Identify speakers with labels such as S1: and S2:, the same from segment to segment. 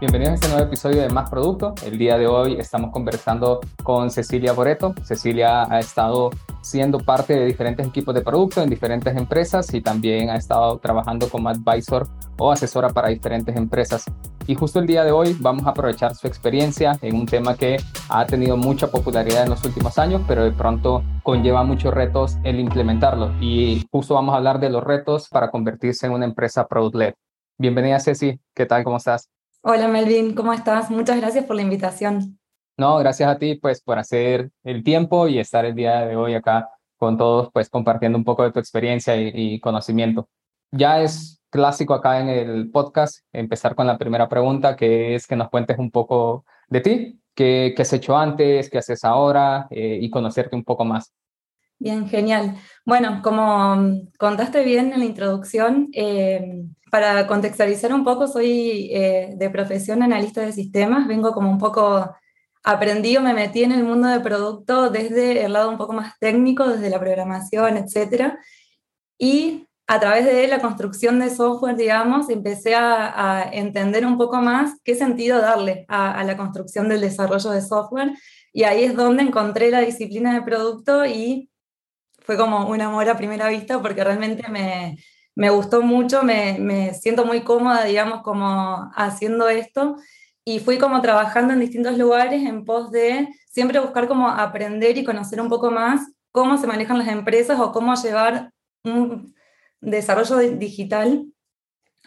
S1: Bienvenidos a este nuevo episodio de Más Producto. El día de hoy estamos conversando con Cecilia Boreto. Cecilia ha estado siendo parte de diferentes equipos de producto en diferentes empresas y también ha estado trabajando como advisor o asesora para diferentes empresas. Y justo el día de hoy vamos a aprovechar su experiencia en un tema que ha tenido mucha popularidad en los últimos años, pero de pronto conlleva muchos retos el implementarlo. Y justo vamos a hablar de los retos para convertirse en una empresa product-led. Bienvenida Ceci, ¿qué tal? ¿Cómo estás?
S2: Hola Melvin, ¿cómo estás? Muchas gracias por la invitación.
S1: No, gracias a ti pues por hacer el tiempo y estar el día de hoy acá con todos pues compartiendo un poco de tu experiencia y, conocimiento. Ya es clásico acá en el podcast empezar con la primera pregunta que es que nos cuentes un poco de ti, qué, qué has hecho antes, qué haces ahora eh, y conocerte un poco más.
S2: Bien, genial. Bueno, como mm, contaste bien en la introducción, eh, para contextualizar un poco, soy eh, de profesión analista de sistemas, vengo como un poco aprendido, me metí en el mundo de producto desde el lado un poco más técnico, desde la programación, etc. Y a través de la construcción de software, digamos, empecé a, entender un poco más qué sentido darle a, a la construcción del desarrollo de software. Y ahí es donde encontré la disciplina de producto y fue como un amor a primera vista porque realmente me, me gustó mucho, me, me, siento muy cómoda, digamos, como haciendo esto y fui como trabajando en distintos lugares en pos de siempre buscar como aprender y conocer un poco más cómo se manejan las empresas o cómo llevar un desarrollo digital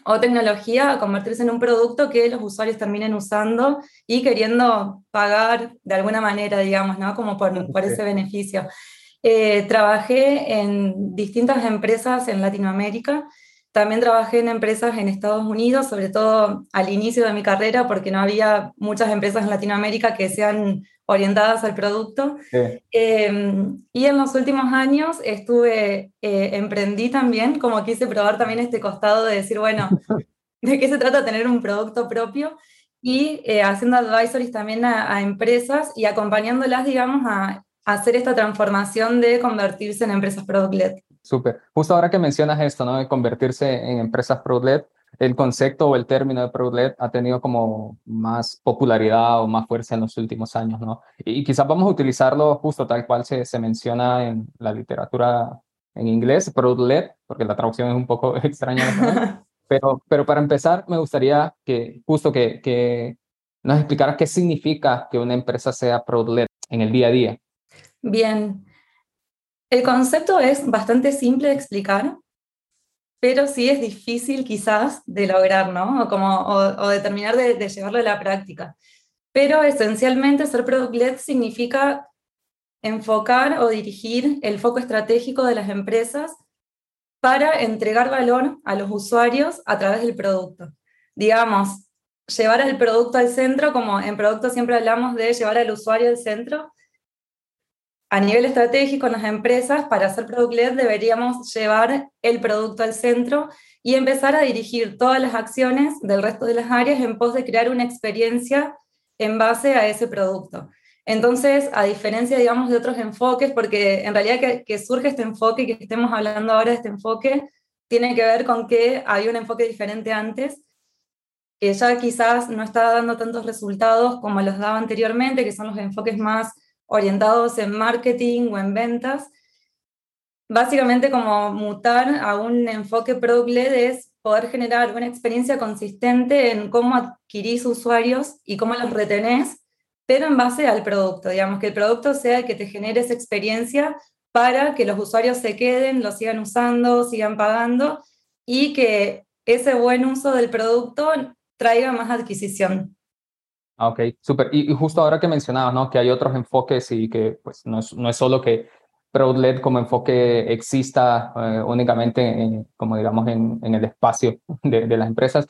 S2: o tecnología a convertirse en un producto que los usuarios terminen usando y queriendo pagar de alguna manera, digamos, ¿no? Como por, por ese beneficio. Eh, trabajé en distintas empresas en Latinoamérica, también trabajé en empresas en Estados Unidos, sobre todo al inicio de mi carrera, porque no había muchas empresas en Latinoamérica que sean orientadas al producto. Em, y en los últimos años estuve, eh, emprendí también, como quise probar también este costado de decir, bueno, ¿de qué se trata tener un producto propio? Y eh, haciendo advisories también a, a, empresas y acompañándolas, digamos, a hacer esta transformación de convertirse en empresas product-led.
S1: Súper. Justo ahora que mencionas esto, ¿no? De convertirse en empresas product-led, el concepto o el término de product-led ha tenido como más popularidad o más fuerza en los últimos años, ¿no? Y, quizás vamos a utilizarlo justo tal cual se, se menciona en la literatura en inglés, product-led, porque la traducción es un poco extraña. pero, pero para empezar, me gustaría que justo que, que nos explicaras qué significa que una empresa sea product-led en el día a día.
S2: Bien, el concepto es bastante simple de explicar, pero sí es difícil quizás de lograr, ¿no? O, como, o, de terminar de, llevarlo a la práctica. Pero esencialmente ser product-led significa enfocar o dirigir el foco estratégico de las empresas para entregar valor a los usuarios a través del producto. Digamos, llevar el producto al centro, como en producto siempre hablamos de llevar al usuario al centro, a nivel estratégico en las empresas, para hacer product led deberíamos llevar el producto al centro y empezar a dirigir todas las acciones del resto de las áreas en pos de crear una experiencia en base a ese producto. Entonces, a diferencia, digamos, de otros enfoques, porque en realidad que, surge este enfoque, que estemos hablando ahora de este enfoque, tiene que ver con que había un enfoque diferente antes, que ya quizás no estaba dando tantos resultados como los daba anteriormente, que son los enfoques más orientados en marketing o en ventas. Básicamente como mutar a un enfoque product-led es poder generar una experiencia consistente en cómo adquirís usuarios y cómo los retenés, pero en base al producto, digamos, que el producto sea el que te genere esa experiencia para que los usuarios se queden, lo sigan usando, sigan pagando y que ese buen uso del producto traiga más adquisición.
S1: Ah, ok, súper. Y, justo ahora que mencionabas, ¿no? Que hay otros enfoques y que pues no es, no es solo que ProudLed como enfoque exista eh, únicamente, como digamos, en, en el espacio de, de, las empresas.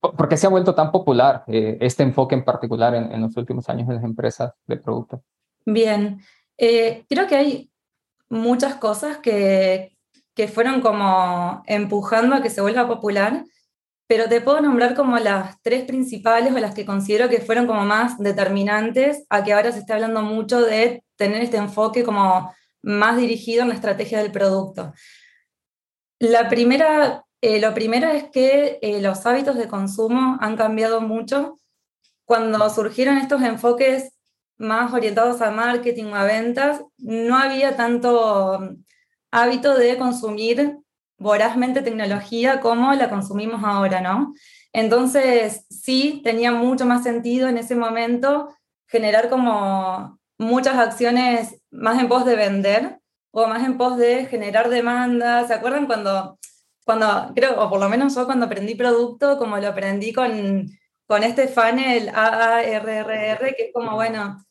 S1: ¿Por qué se ha vuelto tan popular eh, este enfoque en particular en, en, los últimos años en las empresas de producto?
S2: Bien, eh, creo que hay muchas cosas que, que fueron como empujando a que se vuelva popular pero te puedo nombrar como las tres principales o las que considero que fueron como más determinantes a que ahora se esté hablando mucho de tener este enfoque como más dirigido en la estrategia del producto. La primera Eh, lo primero es que eh, los hábitos de consumo han cambiado mucho. Cuando surgieron estos enfoques más orientados a marketing o a ventas, no había tanto mm, hábito de consumir vorazmente tecnología como la consumimos ahora, ¿no? Entonces, sí, tenía mucho más sentido en ese momento generar como muchas acciones más en pos de vender o más en pos de generar demanda. ¿Se acuerdan cuando, cuando creo, o por lo menos yo cuando aprendí producto, como lo aprendí con, con este funnel AARRR, que es como, bueno,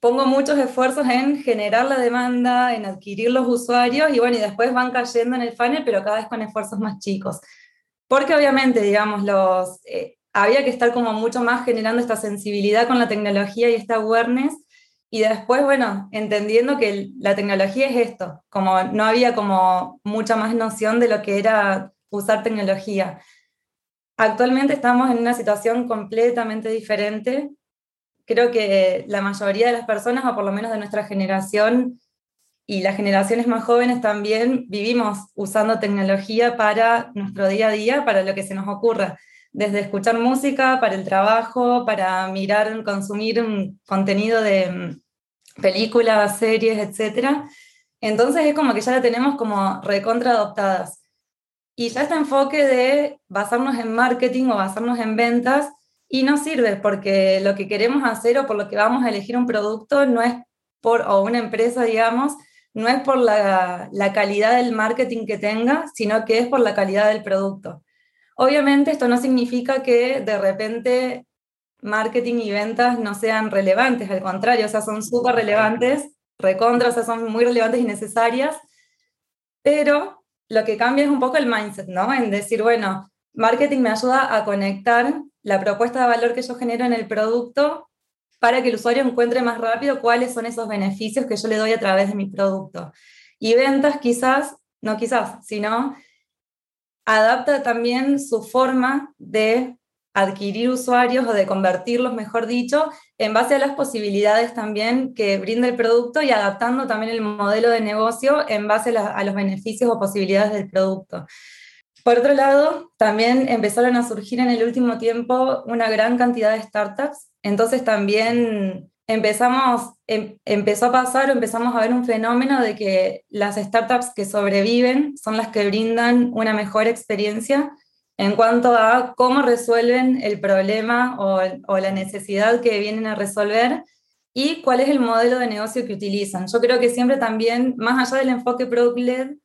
S2: pongo muchos esfuerzos en generar la demanda, en adquirir los usuarios y bueno, y después van cayendo en el funnel, pero cada vez con esfuerzos más chicos. Porque obviamente, digamos, los, eh, había que estar como mucho más generando esta sensibilidad con la tecnología y esta awareness. Y después, bueno, entendiendo que la tecnología es esto, como no había como mucha más noción de lo que era usar tecnología. Actualmente estamos en una situación completamente diferente. Creo que la mayoría de las personas, o por lo menos de nuestra generación, y las generaciones más jóvenes también vivimos usando tecnología para nuestro día a día, para lo que se nos ocurra, desde escuchar música, para el trabajo, para mirar, consumir contenido de mm, películas, series, etc. Entonces es como que ya la tenemos como recontra adoptadas. Y ya este enfoque de basarnos en marketing o basarnos en ventas y no sirve porque lo que queremos hacer o por lo que vamos a elegir un producto no es por, o una empresa, digamos, no es por la, calidad del marketing que tenga, sino que es por la calidad del producto. Obviamente esto no significa que de repente marketing y ventas no sean relevantes, al contrario, o sea, son súper relevantes, recontra, o sea, son muy relevantes y necesarias, pero lo que cambia es un poco el mindset, ¿no? En decir, bueno, marketing me ayuda a conectar la propuesta de valor que yo genero en el producto para que el usuario encuentre más rápido cuáles son esos beneficios que yo le doy a través de mi producto. Y ventas quizás, no quizás, sino adapta también su forma de adquirir usuarios o de convertirlos, mejor dicho, en base a las posibilidades también que brinda el producto y adaptando también el modelo de negocio en base a, los beneficios o posibilidades del producto. Por otro lado, también empezaron a surgir en el último tiempo una gran cantidad de startups entonces también empezamos, em, empezó a pasar empezamos a ver un fenómeno de que las startups que sobreviven son las que brindan una mejor experiencia en cuanto a cómo resuelven el problema o, o la necesidad que vienen a resolver y cuál es el modelo de negocio que utilizan. Yo creo que siempre también, más allá del enfoque product-led,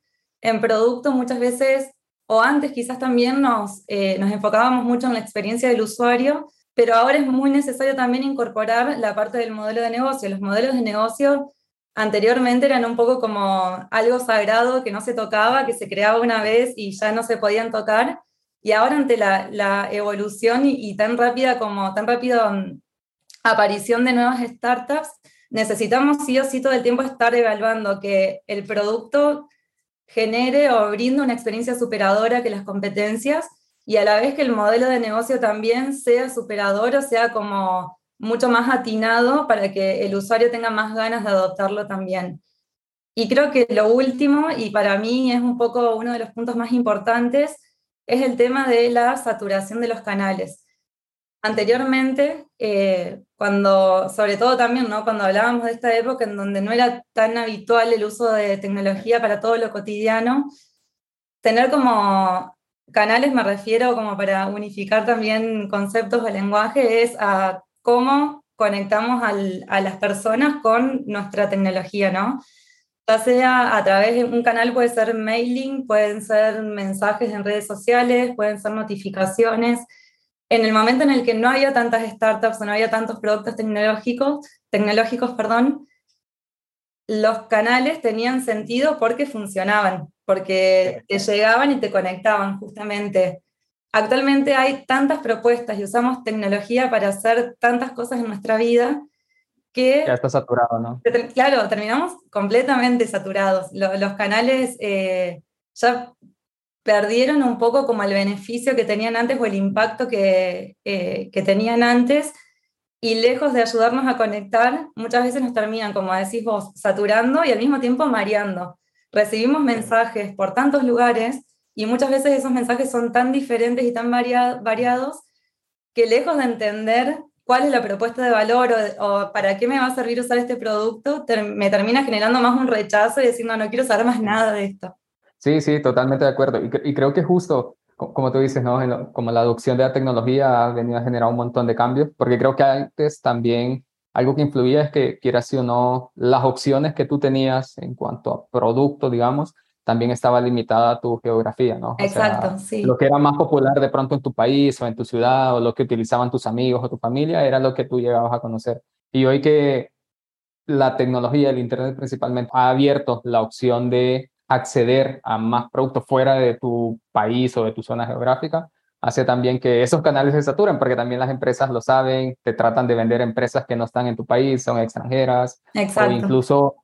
S2: en producto muchas veces, o antes quizás también nos, eh, nos enfocábamos mucho en la experiencia del usuario, pero ahora es muy necesario también incorporar la parte del modelo de negocio. Los modelos de negocio anteriormente eran un poco como algo sagrado que no se tocaba, que se creaba una vez y ya no se podían tocar. Y ahora ante la, evolución y, tan rápida como tan rápida mm, aparición de nuevas startups, necesitamos sí o sí todo el tiempo estar evaluando que el producto genere o brinde una experiencia superadora que las competencias y a la vez que el modelo de negocio también sea superador o sea como mucho más atinado para que el usuario tenga más ganas de adoptarlo también. Y creo que lo último, y para mí es un poco uno de los puntos más importantes, es el tema de la saturación de los canales. Anteriormente, eh, cuando, sobre todo también, ¿no? cuando hablábamos de esta época en donde no era tan habitual el uso de tecnología para todo lo cotidiano, tener como canales me refiero como para unificar también conceptos de lenguaje, es a cómo conectamos a las personas con nuestra tecnología, ¿no? Ya sea a través de un canal, puede ser mailing, pueden ser mensajes en redes sociales, pueden ser notificaciones. En el momento en el que no había tantas startups o no había tantos productos tecnológicos, tecnológicos perdón, los canales tenían sentido porque funcionaban porque te llegaban y te conectaban justamente. Actualmente hay tantas propuestas y usamos tecnología para hacer tantas cosas en nuestra vida que...
S1: Ya está saturado, ¿no?
S2: Claro, terminamos completamente saturados. Los, canales eh, ya perdieron un poco como el beneficio que tenían antes o el impacto que, eh, que tenían antes. Y lejos de ayudarnos a conectar, muchas veces nos terminan, como decís vos, saturando y al mismo tiempo mareando. Recibimos mensajes por tantos lugares y muchas veces esos mensajes son tan diferentes y tan variados que lejos de entender cuál es la propuesta de valor o, para qué me va a servir usar este producto, me termina generando más un rechazo y diciendo, no, quiero saber más nada de esto.
S1: Sí, sí, totalmente de acuerdo. Y, creo que justo, como tú dices, ¿no? como la adopción de la tecnología ha venido a generar un montón de cambios, porque creo que antes también algo que influía es que, quieras o no, las opciones que tú tenías en cuanto a producto, digamos, también estaba limitada a tu geografía, ¿no?
S2: Exacto, sí.
S1: Lo que era más popular de pronto en tu país o en tu ciudad o lo que utilizaban tus amigos o tu familia era lo que tú llegabas a conocer. Y hoy que la tecnología, el Internet principalmente, ha abierto la opción de acceder a más productos fuera de tu país o de tu zona geográfica, hace también que esos canales se saturen, porque también las empresas lo saben, te tratan de vender empresas que no están en tu país, son extranjeras,
S2: Exacto.
S1: o incluso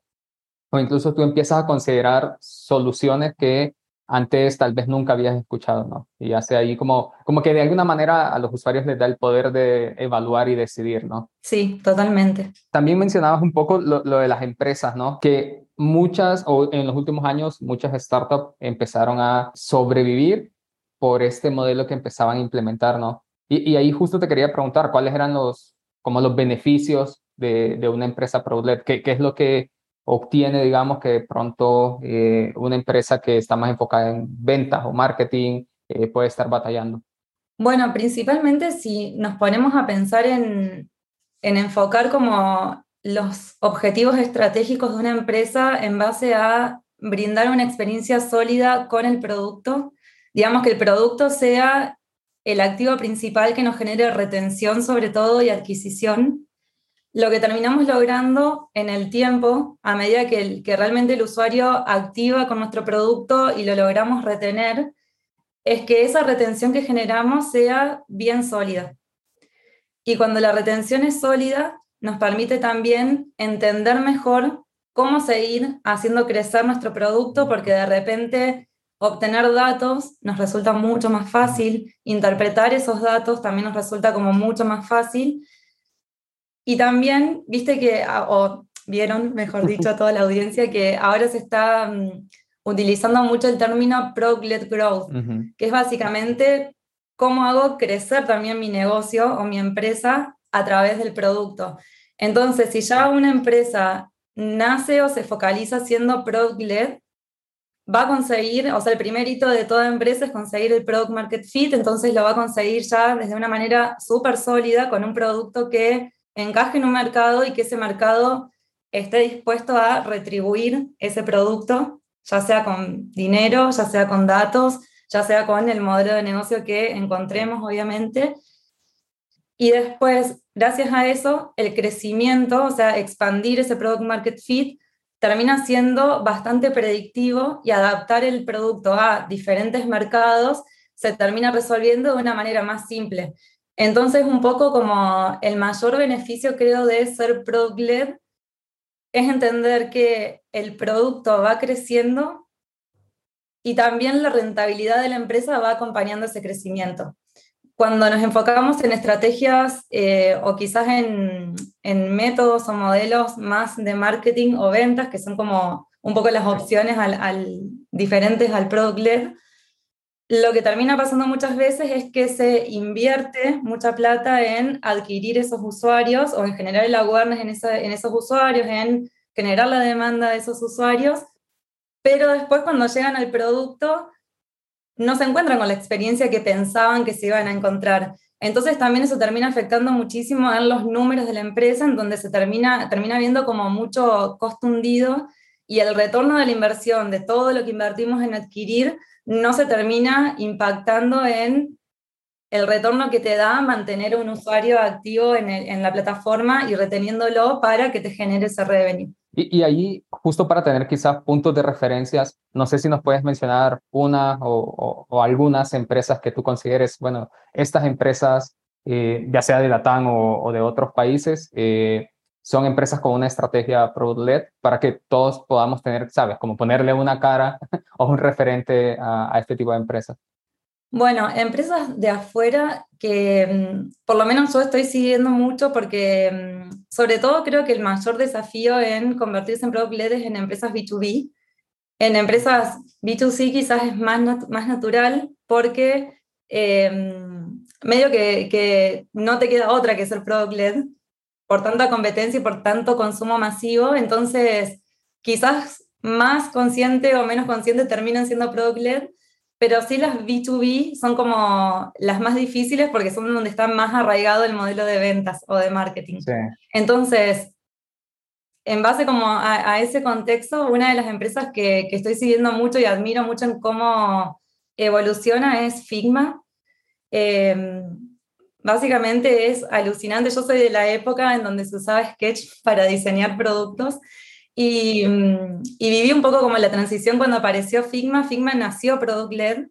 S1: o incluso tú empiezas a considerar soluciones que antes tal vez nunca habías escuchado, ¿no? Y hace ahí como, como que de alguna manera a los usuarios les da el poder de evaluar y decidir, ¿no?
S2: Sí, totalmente.
S1: También mencionabas un poco lo, de las empresas, ¿no? Que muchas, o en los últimos años, muchas startups empezaron a sobrevivir por este modelo que empezaban a implementar, ¿no? Y, ahí justo te quería preguntar, ¿cuáles eran los, como los beneficios de, de una empresa ProLed? ¿Qué, ¿Qué es lo que obtiene, digamos, que de pronto eh, una empresa que está más enfocada en ventas o marketing eh, puede estar batallando?
S2: Bueno, principalmente si nos ponemos a pensar en, en enfocar como los objetivos estratégicos de una empresa en base a brindar una experiencia sólida con el producto, digamos que el producto sea el activo principal que nos genere retención sobre todo y adquisición, lo que terminamos logrando en el tiempo, a medida que, realmente el usuario activa con nuestro producto y lo logramos retener, es que esa retención que generamos sea bien sólida. Y cuando la retención es sólida, nos permite también entender mejor cómo seguir haciendo crecer nuestro producto, porque de repente obtener datos nos resulta mucho más fácil, interpretar esos datos también nos resulta como mucho más fácil. Y también, viste que, o vieron, mejor dicho, a toda la audiencia, que ahora se está mm, utilizando mucho el término Product-led Growth, que es básicamente cómo hago crecer también mi negocio o mi empresa a través del producto. Entonces, si ya una empresa nace o se focaliza siendo product-led, va a conseguir, o sea, el primer hito de toda empresa es conseguir el product market fit, entonces lo va a conseguir ya desde una manera súper sólida con un producto que encaje en un mercado y que ese mercado esté dispuesto a retribuir ese producto, ya sea con dinero, ya sea con datos, ya sea con el modelo de negocio que encontremos, obviamente. Y después, gracias a eso, el crecimiento, o sea, expandir ese product market fit, termina siendo bastante predictivo y adaptar el producto a diferentes mercados se termina resolviendo de una manera más simple. Entonces, un poco como el mayor beneficio, creo, de ser product-led es entender que el producto va creciendo y también la rentabilidad de la empresa va acompañando ese crecimiento. Cuando nos enfocamos en estrategias eh, o quizás en, métodos o modelos más de marketing o ventas, que son como un poco las opciones al, diferentes al product-led, lo que termina pasando muchas veces es que se invierte mucha plata en adquirir esos usuarios o en generar el awareness en, en esos usuarios, en generar la demanda de esos usuarios, pero después cuando llegan al producto no se encuentran con la experiencia que pensaban que se iban a encontrar. Entonces también eso termina afectando muchísimo en los números de la empresa, en donde se termina, termina viendo como mucho costo hundido y el retorno de la inversión, de todo lo que invertimos en adquirir, no se termina impactando en el retorno que te da mantener un usuario activo en, la plataforma y reteniéndolo para que te genere ese revenue.
S1: Y, ahí, justo para tener quizás puntos de referencias, no sé si nos puedes mencionar una o, algunas empresas que tú consideres, bueno, estas empresas, eh, ya sea de Latam o, de otros países, eh, son empresas con una estrategia product-led para que todos podamos tener, ¿sabes? Como ponerle una cara o un referente a, este tipo de empresas.
S2: Bueno, empresas de afuera que mm, por lo menos yo estoy siguiendo mucho porque mm, sobre todo creo que el mayor desafío en convertirse en product led es en empresas B2B En empresas B2C quizás es más, más natural porque em, medio que, que, no te queda otra que ser product led por tanta competencia y por tanto consumo masivo, entonces quizás más consciente o menos consciente terminan siendo product led, pero sí las B2B son como las más difíciles porque son donde está más arraigado el modelo de ventas o de marketing. Entonces, en base como a, ese contexto, una de las empresas que, que, estoy siguiendo mucho y admiro mucho en cómo evoluciona es Figma. Em, básicamente es alucinante. Yo soy de la época en donde se usaba Sketch para diseñar productos y, y, viví un poco como la transición cuando apareció Figma. Figma nació Product Led.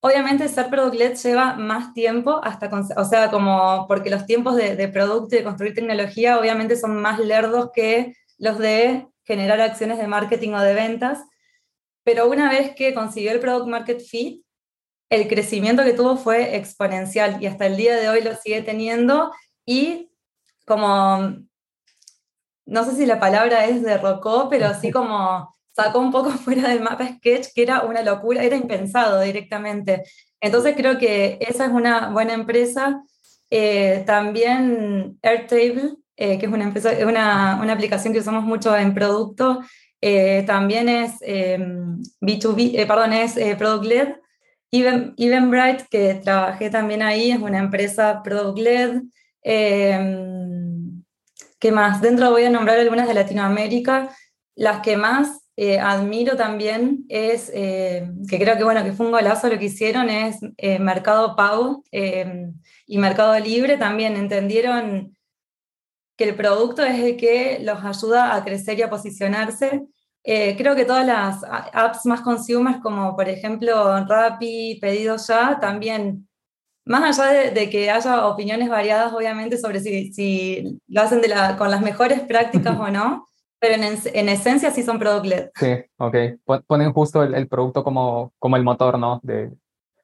S2: Obviamente ser Product Led lleva más tiempo, hasta o sea, como porque los tiempos de, de producto y de construir tecnología obviamente son más lerdos que los de generar acciones de marketing o de ventas. Pero una vez que consiguió el Product Market Fit, el crecimiento que tuvo fue exponencial y hasta el día de hoy lo sigue teniendo y como no sé si la palabra es derrocó, pero así como sacó un poco fuera del mapa Sketch, que era una locura, era impensado directamente. Entonces creo que esa es una buena empresa. Eh, también Airtable, eh, que es una, empresa, una, una, aplicación que usamos mucho en producto, eh, también es B2B, perdón, es Product Led. Even, Eventbrite, que trabajé también ahí, es una empresa Product Led. ¿Qué más? Dentro voy a nombrar algunas de Latinoamérica. Las que más eh, admiro también es, eh, que creo que bueno, que fue un golazo lo que hicieron, es eh, Mercado Pago y Mercado Libre. También entendieron que el producto es el que los ayuda a crecer y a posicionarse. creo que todas las apps más consumers, como por ejemplo Rappi, Pedido Ya, también más allá de, que haya opiniones variadas, obviamente, sobre si, si lo hacen de la, con las mejores prácticas o no, pero en, en, esencia sí son product led.
S1: Sí, ok. Ponen justo el, el producto como, como el motor, ¿no? De,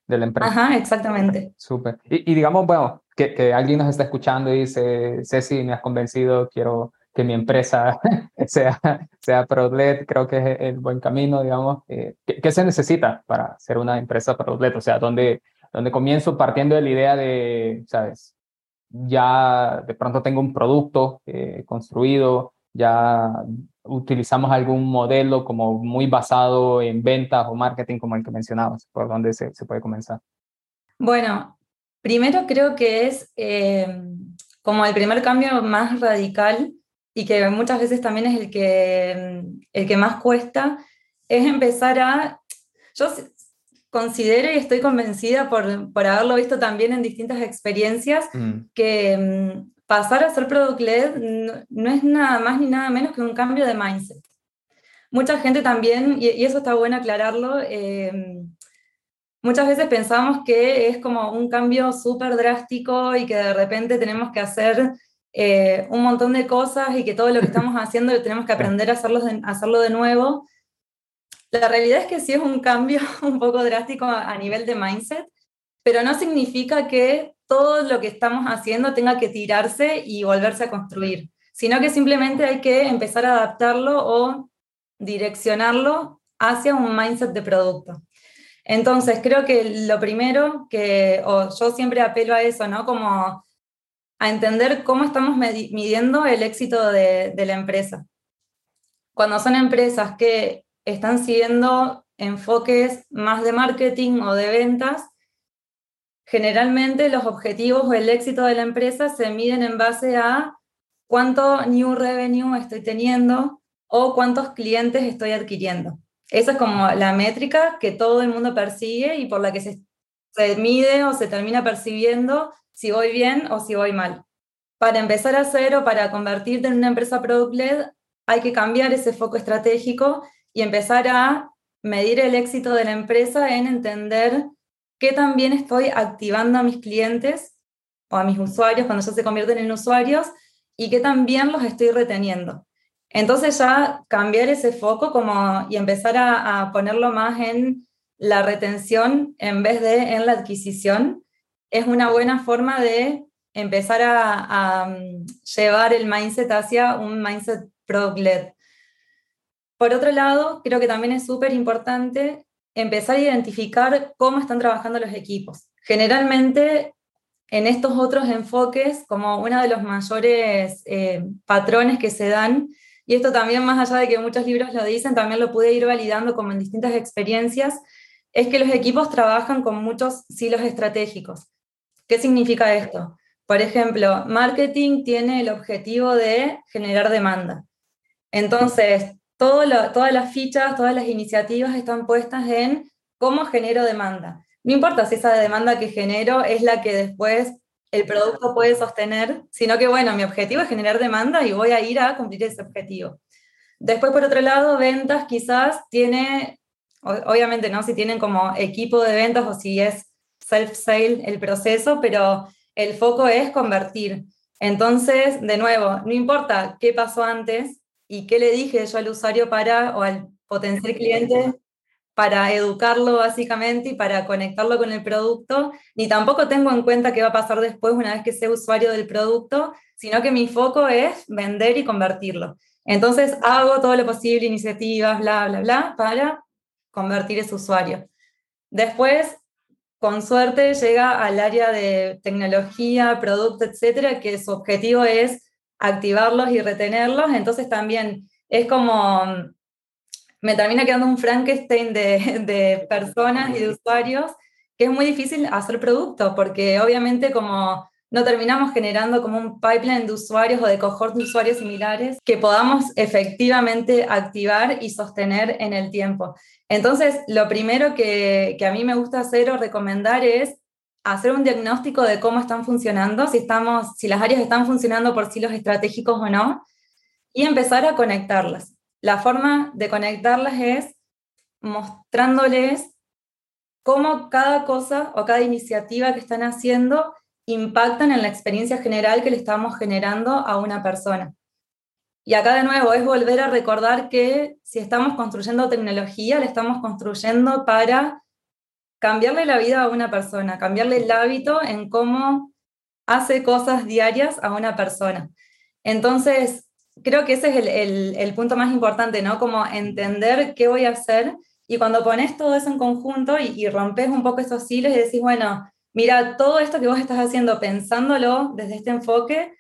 S1: de la empresa.
S2: Ajá, exactamente.
S1: Súper. Y, y, digamos, bueno, que, que, alguien nos está escuchando y dice, Ceci, me has convencido, quiero que mi empresa sea, sea product led, creo que es el buen camino, digamos. Eh, ¿qué, ¿qué, se necesita para ser una empresa product led? O sea, ¿dónde donde comienzo partiendo de la idea de, ¿sabes? Ya de pronto tengo un producto eh, construido, ya utilizamos algún modelo como muy basado en ventas o marketing como el que mencionabas, por dónde se, puede comenzar.
S2: Bueno, primero creo que es eh, como el primer cambio más radical y que muchas veces también es el que, el que más cuesta, es empezar a... considero y estoy convencida por, por haberlo visto también en distintas experiencias, mm. que mm, pasar a ser product led no, es nada más ni nada menos que un cambio de mindset. Mucha gente también, y, eso está bueno aclararlo, eh, muchas veces pensamos que es como un cambio súper drástico y que de repente tenemos que hacer eh, un montón de cosas y que todo lo que estamos haciendo tenemos que aprender a hacerlo de, hacerlo de nuevo. La realidad es que sí es un cambio un poco drástico a nivel de mindset, pero no significa que todo lo que estamos haciendo tenga que tirarse y volverse a construir, sino que simplemente hay que empezar a adaptarlo o direccionarlo hacia un mindset de producto. Entonces, creo que lo primero que, o yo siempre apelo a eso, ¿no? Como a entender cómo estamos midiendo el éxito de, de la empresa. Cuando son empresas que están siguiendo enfoques más de marketing o de ventas, generalmente los objetivos o el éxito de la empresa se miden en base a cuánto new revenue estoy teniendo o cuántos clientes estoy adquiriendo. Esa es como la métrica que todo el mundo persigue y por la que se, se mide o se termina percibiendo si voy bien o si voy mal. Para empezar a hacer o para convertirte en una empresa product led, hay que cambiar ese foco estratégico y empezar a medir el éxito de la empresa en entender qué también estoy activando a mis clientes o a mis usuarios cuando ya se convierten en usuarios y qué también los estoy reteniendo. Entonces ya cambiar ese foco como, y empezar a, ponerlo más en la retención en vez de en la adquisición es una buena forma de empezar a, a mm, llevar el mindset hacia un mindset product-led. Por otro lado, creo que también es súper importante empezar a identificar cómo están trabajando los equipos. Generalmente, en estos otros enfoques, como uno de los mayores eh, patrones que se dan, y esto también más allá de que muchos libros lo dicen, también lo pude ir validando como en distintas experiencias, es que los equipos trabajan con muchos silos estratégicos. ¿Qué significa esto? Por ejemplo, marketing tiene el objetivo de generar demanda. Entonces, todas las fichas, todas las iniciativas están puestas en cómo genero demanda. No importa si esa demanda que genero es la que después el producto puede sostener, sino que, bueno, mi objetivo es generar demanda y voy a ir a cumplir ese objetivo. Después, por otro lado, ventas quizás tiene, obviamente, ¿no? Si tienen como equipo de ventas o si es self-sale el proceso, pero el foco es convertir. Entonces, de nuevo, no importa qué pasó antes, y qué le dije yo al usuario para, o al potencial cliente para educarlo básicamente y para conectarlo con el producto, ni tampoco tengo en cuenta qué va a pasar después una vez que sea usuario del producto, sino que mi foco es vender y convertirlo. Entonces hago todo lo posible, iniciativas, bla, bla, bla, para convertir ese usuario. Después, con suerte, llega al área de tecnología, producto, etcétera, que su objetivo es activarlos y retenerlos, entonces también es como, me termina quedando un Frankenstein de, personas y de usuarios que es muy difícil hacer producto, porque obviamente como no terminamos generando como un pipeline de usuarios o de cohort de usuarios similares que podamos efectivamente activar y sostener en el tiempo. Entonces, lo primero que, que a mí me gusta hacer o recomendar es hacer un diagnóstico de cómo están funcionando, si, estamos, si las áreas están funcionando por silos estratégicos o no, y empezar a conectarlas. La forma de conectarlas es mostrándoles cómo cada cosa o cada iniciativa que están haciendo impactan en la experiencia general que le estamos generando a una persona. Y acá de nuevo es volver a recordar que si estamos construyendo tecnología, la estamos construyendo para cambiarle la vida a una persona, cambiarle el hábito en cómo hace cosas diarias a una persona. Entonces, creo que ese es el, punto más importante, ¿no? Como entender qué voy a hacer y cuando pones todo eso en conjunto y, y rompes un poco esos hilos y decís, bueno, mira, todo esto que vos estás haciendo pensándolo desde este enfoque,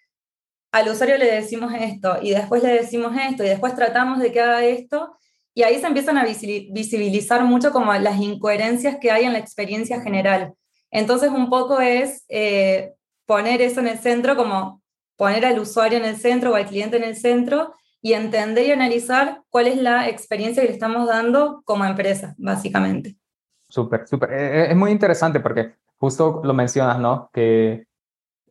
S2: al usuario le decimos esto y después le decimos esto y después tratamos de que haga esto y ahí se empiezan a visibilizar mucho como las incoherencias que hay en la experiencia general. Entonces un poco es eh, poner eso en el centro, como poner al usuario en el centro o al cliente en el centro y entender y analizar cuál es la experiencia que le estamos dando como empresa, básicamente.
S1: Súper, súper. Eh, eh, es muy interesante porque justo lo mencionas, ¿no? Que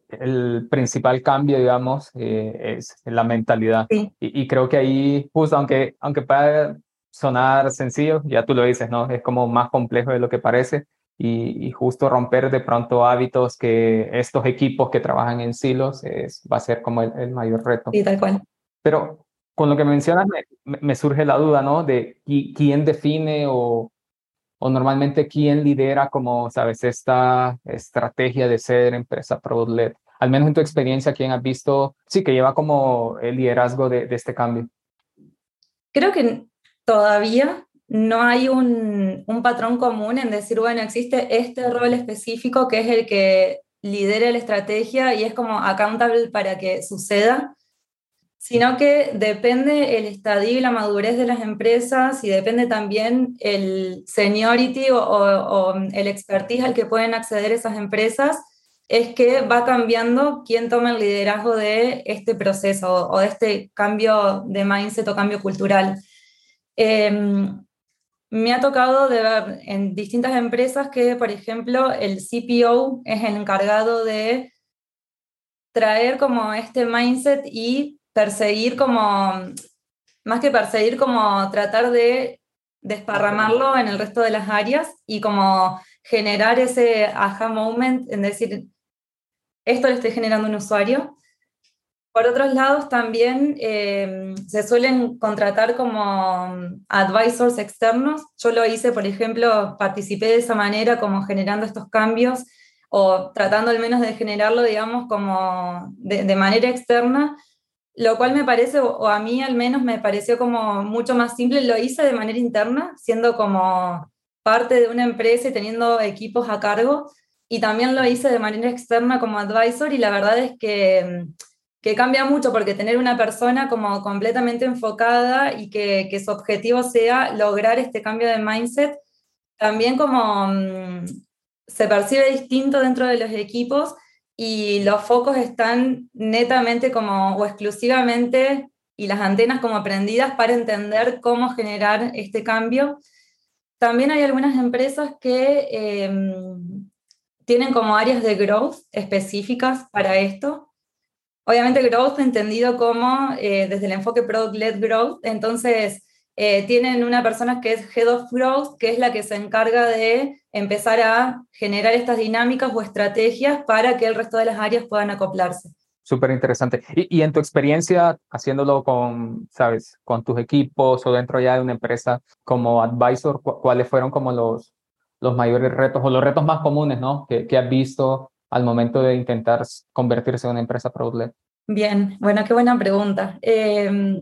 S1: el principal cambio, digamos, es la mentalidad. Y, y, creo que ahí, justo aunque, aunque pueda sonar sencillo, ya tú lo dices, ¿no? Es como más complejo de lo que parece y, justo romper de pronto hábitos que estos equipos que trabajan en silos es, va a ser como el, mayor reto.
S2: Sí, tal cual.
S1: Pero con lo que mencionas me, me surge la duda, ¿no? De quién define o, o normalmente quién lidera como, sabes, esta estrategia de ser empresa product-led. Al menos en tu experiencia, ¿quién has visto, sí, que lleva como el liderazgo de, de este cambio?
S2: Creo que todavía no hay un, patrón común en decir, bueno, existe este rol específico que es el que lidera la estrategia y es como accountable para que suceda, sino que depende el estadio y la madurez de las empresas y depende también el seniority o, el expertise al que pueden acceder esas empresas, es que va cambiando quién toma el liderazgo de este proceso o de este cambio de mindset o cambio cultural. Em, me ha tocado ver en distintas empresas que, por ejemplo, el CPO es el encargado de traer como este mindset y perseguir como, más que perseguir, como tratar de desparramarlo en el resto de las áreas y como generar ese aha moment en decir, esto le estoy generando un usuario por otros lados, también eh, se suelen contratar como advisors externos. Yo lo hice, por ejemplo, participé de esa manera, como generando estos cambios o tratando al menos de generarlo, digamos, como de, manera externa. lo cual me parece, o a mí al menos me pareció como mucho más simple, lo hice de manera interna, siendo como parte de una empresa y teniendo equipos a cargo, y también lo hice de manera externa como advisor, y la verdad es que, que cambia mucho porque tener una persona como completamente enfocada y que, su objetivo sea lograr este cambio de mindset, también como mm, se percibe distinto dentro de los equipos y los focos están netamente como o exclusivamente y las antenas como prendidas para entender cómo generar este cambio. También hay algunas empresas que em, tienen como áreas de growth específicas para esto. Obviamente growth entendido como eh, desde el enfoque product-led growth, entonces eh, tienen una persona que es Head of Growth, que es la que se encarga de empezar a generar estas dinámicas o estrategias para que el resto de las áreas puedan acoplarse.
S1: Súper interesante. Y, en tu experiencia haciéndolo con, sabes, con tus equipos o dentro ya de una empresa como advisor, ¿cuáles fueron como los, los mayores retos o los retos más comunes, ¿no? Que, que has visto al momento de intentar convertirse en una empresa product
S2: Bien, bueno, qué buena pregunta. Eh,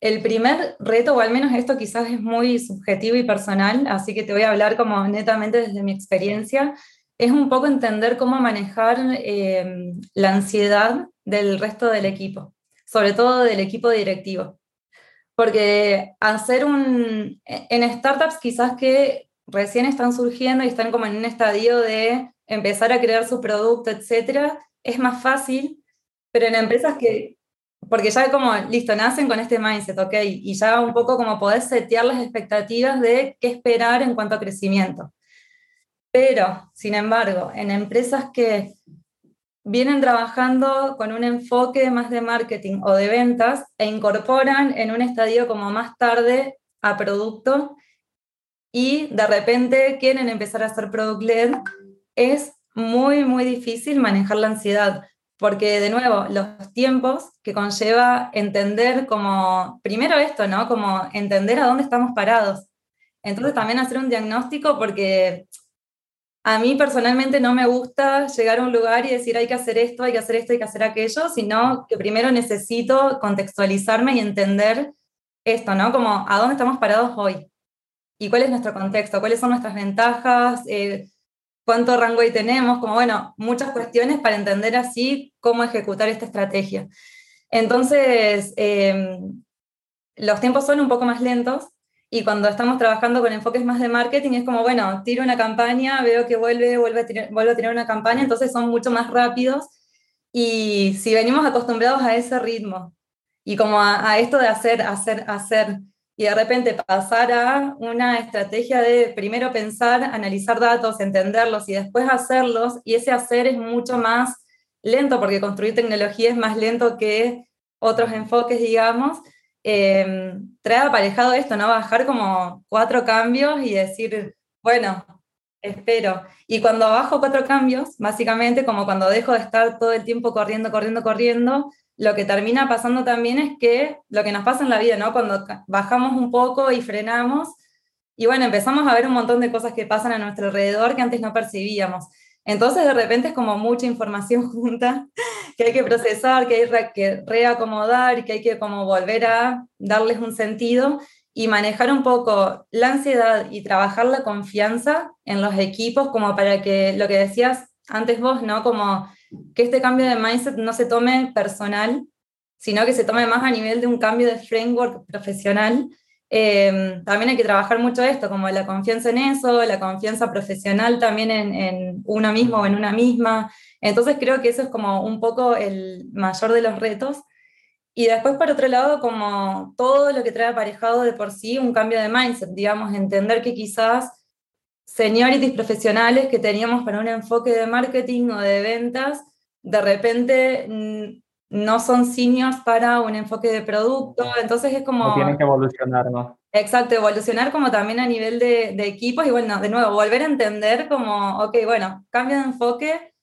S2: el primer reto, o al menos esto quizás es muy subjetivo y personal, así que te voy a hablar como netamente desde mi experiencia, es un poco entender cómo manejar em, la ansiedad del resto del equipo, sobre todo del equipo directivo. Porque hacer un... En startups quizás que recién están surgiendo y están como en un estadio de empezar a crear su producto, etcétera, es más fácil, pero en empresas que porque ya como, listo, nacen con este mindset, ¿ok? Y ya un poco como poder setear las expectativas de qué esperar en cuanto a crecimiento. Pero, sin embargo, en empresas que vienen trabajando con un enfoque más de marketing o de ventas e incorporan en un estadio como más tarde a producto y de repente quieren empezar a hacer product led, es muy, muy difícil manejar la ansiedad porque de nuevo, los tiempos que conlleva entender como, primero esto, ¿no? Como entender a dónde estamos parados. Entonces también hacer un diagnóstico porque a mí personalmente no me gusta llegar a un lugar y decir hay que hacer esto, hay que hacer esto, hay que hacer aquello, sino que primero necesito contextualizarme y entender esto, ¿no? Como a dónde estamos parados hoy y cuál es nuestro contexto, cuáles son nuestras ventajas, eh, cuánto rango ahí tenemos, como bueno, muchas cuestiones para entender así cómo ejecutar esta estrategia. Entonces, em, los tiempos son un poco más lentos y cuando estamos trabajando con enfoques más de marketing es como, bueno, tiro una campaña, veo que vuelve, vuelve a, tirar, vuelve a tirar una campaña, entonces son mucho más rápidos y si venimos acostumbrados a ese ritmo y como a, a esto de hacer, hacer, hacer, y de repente pasar a una estrategia de primero pensar, analizar datos, entenderlos y después hacerlos, y ese hacer es mucho más lento porque construir tecnología es más lento que otros enfoques, digamos, eh, trae aparejado esto, ¿no? Bajar como cuatro cambios y decir, bueno, espero. Y cuando bajo cuatro cambios, básicamente como cuando dejo de estar todo el tiempo corriendo, corriendo, corriendo, lo que termina pasando también es que lo que nos pasa en la vida, ¿no? Cuando bajamos un poco y frenamos, y bueno, empezamos a ver un montón de cosas que pasan a nuestro alrededor que antes no percibíamos. Entonces, de repente es como mucha información junta que hay que procesar, que hay que reacomodar que hay que como volver a darles un sentido y manejar un poco la ansiedad y trabajar la confianza en los equipos como para que lo que decías antes vos, ¿no? Como que este cambio de mindset no se tome personal, sino que se tome más a nivel de un cambio de framework profesional. Em, también hay que trabajar mucho esto, como la confianza en eso, la confianza profesional también en, en uno mismo o en una misma. Entonces creo que eso es como un poco el mayor de los retos. Y después, por otro lado, como todo lo que trae aparejado de por sí un cambio de mindset, digamos, entender que quizás seniorities profesionales que teníamos para un enfoque de marketing o de ventas, de repente mm, no son seniors para un enfoque de producto, entonces es como...
S1: tienen que evolucionar, ¿no?
S2: Exacto, evolucionar como también a nivel de, de, equipos y bueno, de nuevo, volver a entender como, ok, bueno, cambio de enfoque,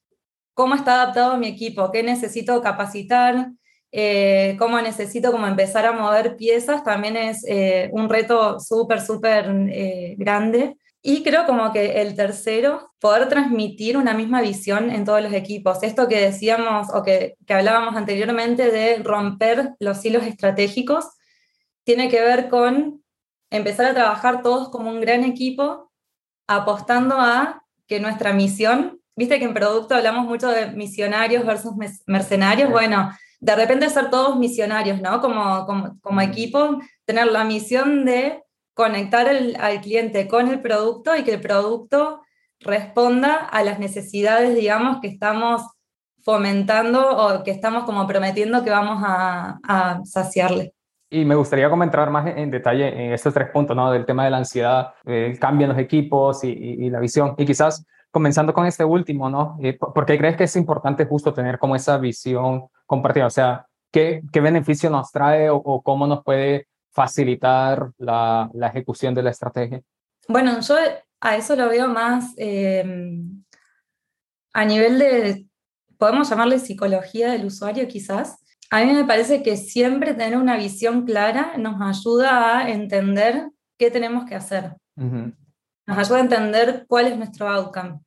S2: cómo está adaptado mi equipo, qué necesito capacitar, eh, cómo necesito como empezar a mover piezas, también es eh, un reto súper, súper eh, grande Y creo como que el tercero, poder transmitir una misma visión en todos los equipos. Esto que decíamos o que, que hablábamos anteriormente de romper los hilos estratégicos, tiene que ver con empezar a trabajar todos como un gran equipo, apostando a que nuestra misión, viste que en producto hablamos mucho de misionarios versus mercenarios, bueno, de repente ser todos misionarios, ¿no? Como, como, como equipo, tener la misión de conectar al cliente con el producto y que el producto responda a las necesidades, digamos, que estamos fomentando o que estamos como prometiendo que vamos a, saciarle.
S1: Y me gustaría comentar más en detalle en estos tres puntos, ¿no? Del tema de la ansiedad, el cambio en los equipos y, la visión. Y quizás comenzando con este último, ¿no? Eh, ¿Por qué crees que es importante justo tener como esa visión compartida? O sea, ¿qué, qué beneficio nos trae o cómo nos puede facilitar la, la, ejecución de la estrategia?
S2: Bueno, yo a eso lo veo más eh, a nivel de, podemos llamarle psicología del usuario quizás. A mí me parece que siempre tener una visión clara nos ayuda a entender qué tenemos que hacer. Nos ayuda a entender cuál es nuestro outcome.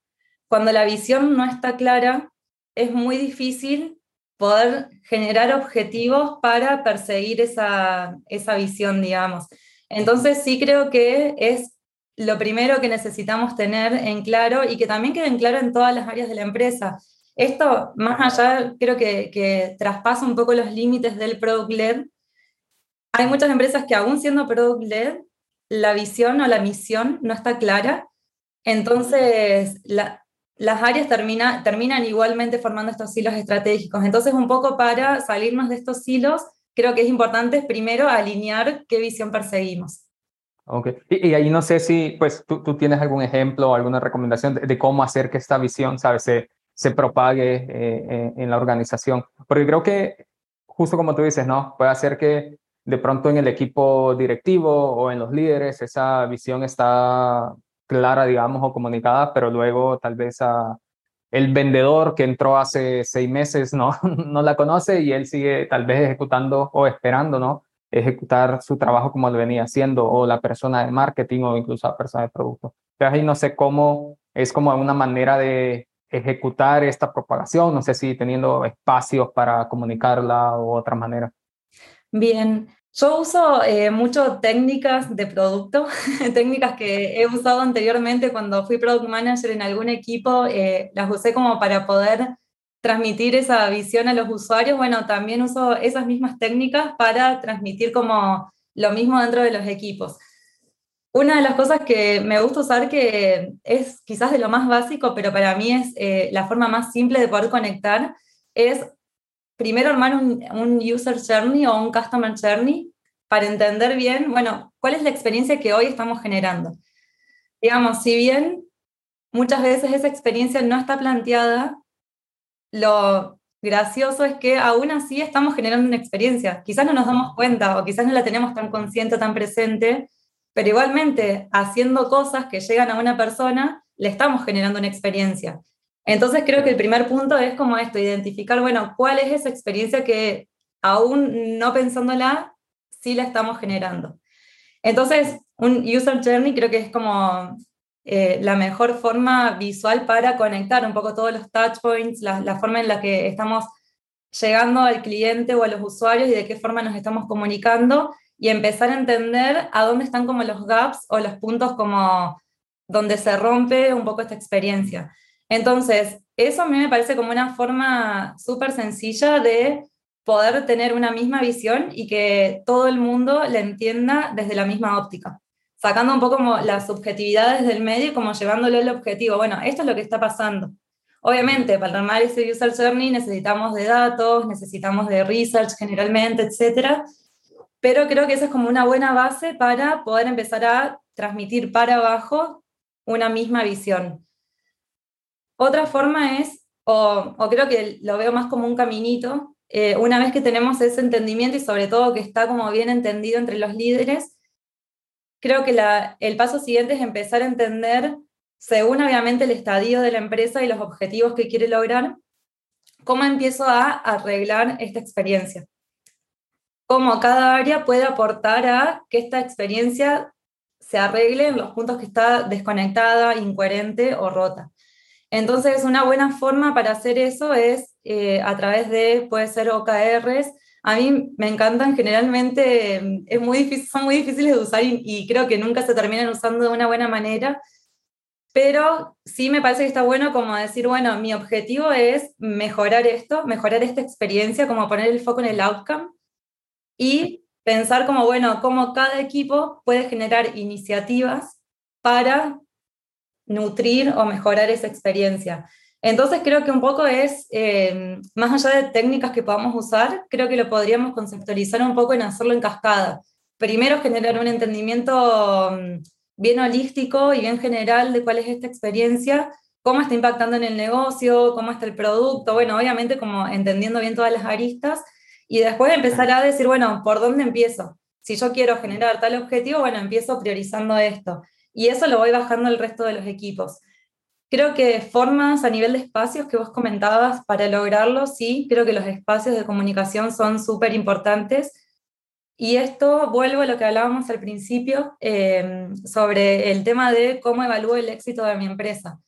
S2: Cuando la visión no está clara, es muy difícil poder generar objetivos para perseguir esa, esa visión, digamos. Entonces sí creo que es lo primero que necesitamos tener en claro y que también quede en claro en todas las áreas de la empresa. Esto, más allá, creo que, que traspasa un poco los límites del product led. Hay muchas empresas que aún siendo product led, la visión o la misión no está clara. Entonces, la, las áreas termina, terminan igualmente formando estos hilos estratégicos. Entonces, un poco para salirnos de estos hilos, creo que es importante primero alinear qué visión perseguimos.
S1: Ok, y, ahí no sé si, pues, tú, tú tienes algún ejemplo o alguna recomendación de, cómo hacer que esta visión, ¿sabes?, se, se propague eh, eh, en la organización. Porque creo que, justo como tú dices, ¿no? Puede hacer que de pronto en el equipo directivo o en los líderes esa visión está clara, digamos, o comunicada, pero luego tal vez a el vendedor que entró hace seis meses no, no la conoce y él sigue tal vez ejecutando o esperando, ¿no? Ejecutar su trabajo como lo venía haciendo, o la persona de marketing o incluso la persona de producto. Entonces ahí no sé cómo, es como una manera de ejecutar esta propagación, no sé si teniendo espacios para comunicarla o otra manera.
S2: Bien, yo uso eh, mucho técnicas de producto, técnicas que he usado anteriormente cuando fui product manager en algún equipo, eh, las usé como para poder transmitir esa visión a los usuarios. Bueno, también uso esas mismas técnicas para transmitir como lo mismo dentro de los equipos. Una de las cosas que me gusta usar, que es quizás de lo más básico, pero para mí es eh, la forma más simple de poder conectar, es primero armar un, user journey o un customer journey para entender bien, bueno, cuál es la experiencia que hoy estamos generando. Digamos, si bien muchas veces esa experiencia no está planteada, lo gracioso es que aún así estamos generando una experiencia. Quizás no nos damos cuenta o quizás no la tenemos tan consciente, tan presente, pero igualmente haciendo cosas que llegan a una persona, le estamos generando una experiencia. Entonces creo que el primer punto es como esto, identificar, bueno, cuál es esa experiencia que aún no pensándola, sí la estamos generando. Entonces, un user journey creo que es como eh, la mejor forma visual para conectar un poco todos los touch points, la, la forma en la que estamos llegando al cliente o a los usuarios y de qué forma nos estamos comunicando y empezar a entender a dónde están como los gaps o los puntos como donde se rompe un poco esta experiencia. Entonces, eso a mí me parece como una forma súper sencilla de poder tener una misma visión y que todo el mundo la entienda desde la misma óptica, sacando un poco como las subjetividades del medio y como llevándolo al objetivo. Bueno, esto es lo que está pasando. Obviamente, para armar ese user journey necesitamos de datos, necesitamos de research generalmente, etcétera, pero creo que esa es como una buena base para poder empezar a transmitir para abajo una misma visión. Otra forma es, o, creo que lo veo más como un caminito, eh, una vez que tenemos ese entendimiento y sobre todo que está como bien entendido entre los líderes, creo que el paso siguiente es empezar a entender, según obviamente el estadio de la empresa y los objetivos que quiere lograr, cómo empiezo a arreglar esta experiencia. Cómo cada área puede aportar a que esta experiencia se arreglen los puntos que está desconectada, incoherente o rota. Entonces, una buena forma para hacer eso es eh, a través de, puede ser OKRs. A mí me encantan, generalmente es muy difícil, son muy difíciles de usar y, creo que nunca se terminan usando de una buena manera, pero sí me parece que está bueno como decir, bueno, mi objetivo es mejorar esto, mejorar esta experiencia, como poner el foco en el outcome y pensar como, bueno, cómo cada equipo puede generar iniciativas para nutrir o mejorar esa experiencia. Entonces creo que un poco es, eh, más allá de técnicas que podamos usar, creo que lo podríamos conceptualizar un poco en hacerlo en cascada. Primero generar un entendimiento mm, bien holístico y bien general de cuál es esta experiencia, cómo está impactando en el negocio, cómo está el producto, bueno, obviamente como entendiendo bien todas las aristas y después empezar a decir, bueno, ¿por dónde empiezo? Si yo quiero generar tal objetivo, bueno, empiezo priorizando esto. Y eso lo voy bajando al resto de los equipos. Creo que formas a nivel de espacios que vos comentabas para lograrlo, sí, creo que los espacios de comunicación son súper importantes. Y esto vuelvo a lo que hablábamos al principio em, sobre el tema de cómo evalúo el éxito de mi empresa.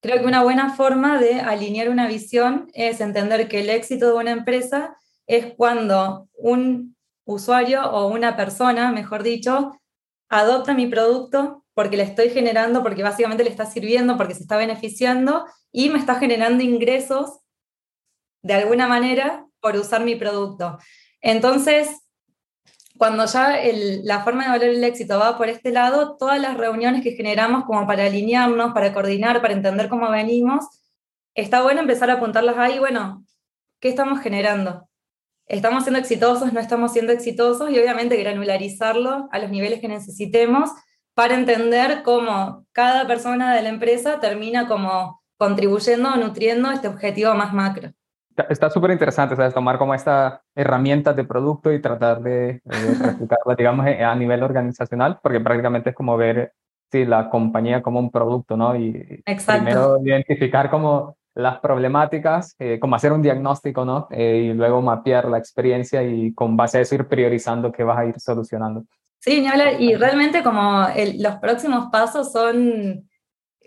S2: Creo que una buena forma de alinear una visión es entender que el éxito de una empresa es cuando un usuario o una persona, mejor dicho, adopta mi producto porque le estoy generando, porque básicamente le está sirviendo, porque se está beneficiando y me está generando ingresos de alguna manera por usar mi producto. Entonces, cuando ya la forma de valorar el éxito va por este lado, todas las reuniones que generamos como para alinearnos, para coordinar, para entender cómo venimos, está bueno empezar a apuntarlas ahí, bueno, ¿qué estamos generando? ¿Estamos siendo exitosos? ¿No estamos siendo exitosos? Y obviamente granularizarlo a los niveles que necesitemos para entender cómo cada persona de la empresa termina como contribuyendo o nutriendo este objetivo más macro.
S1: Está súper interesante, ¿sabes? Tomar como esta herramienta de producto y tratar de, replicarla, digamos, a nivel organizacional, porque prácticamente es como ver sí, la compañía como un producto, ¿no? Y
S2: Exacto.
S1: primero identificar como las problemáticas, eh, como hacer un diagnóstico, ¿no? Eh, y luego mapear la experiencia y con base a eso ir priorizando qué vas a ir solucionando.
S2: Sí, y realmente como los próximos pasos son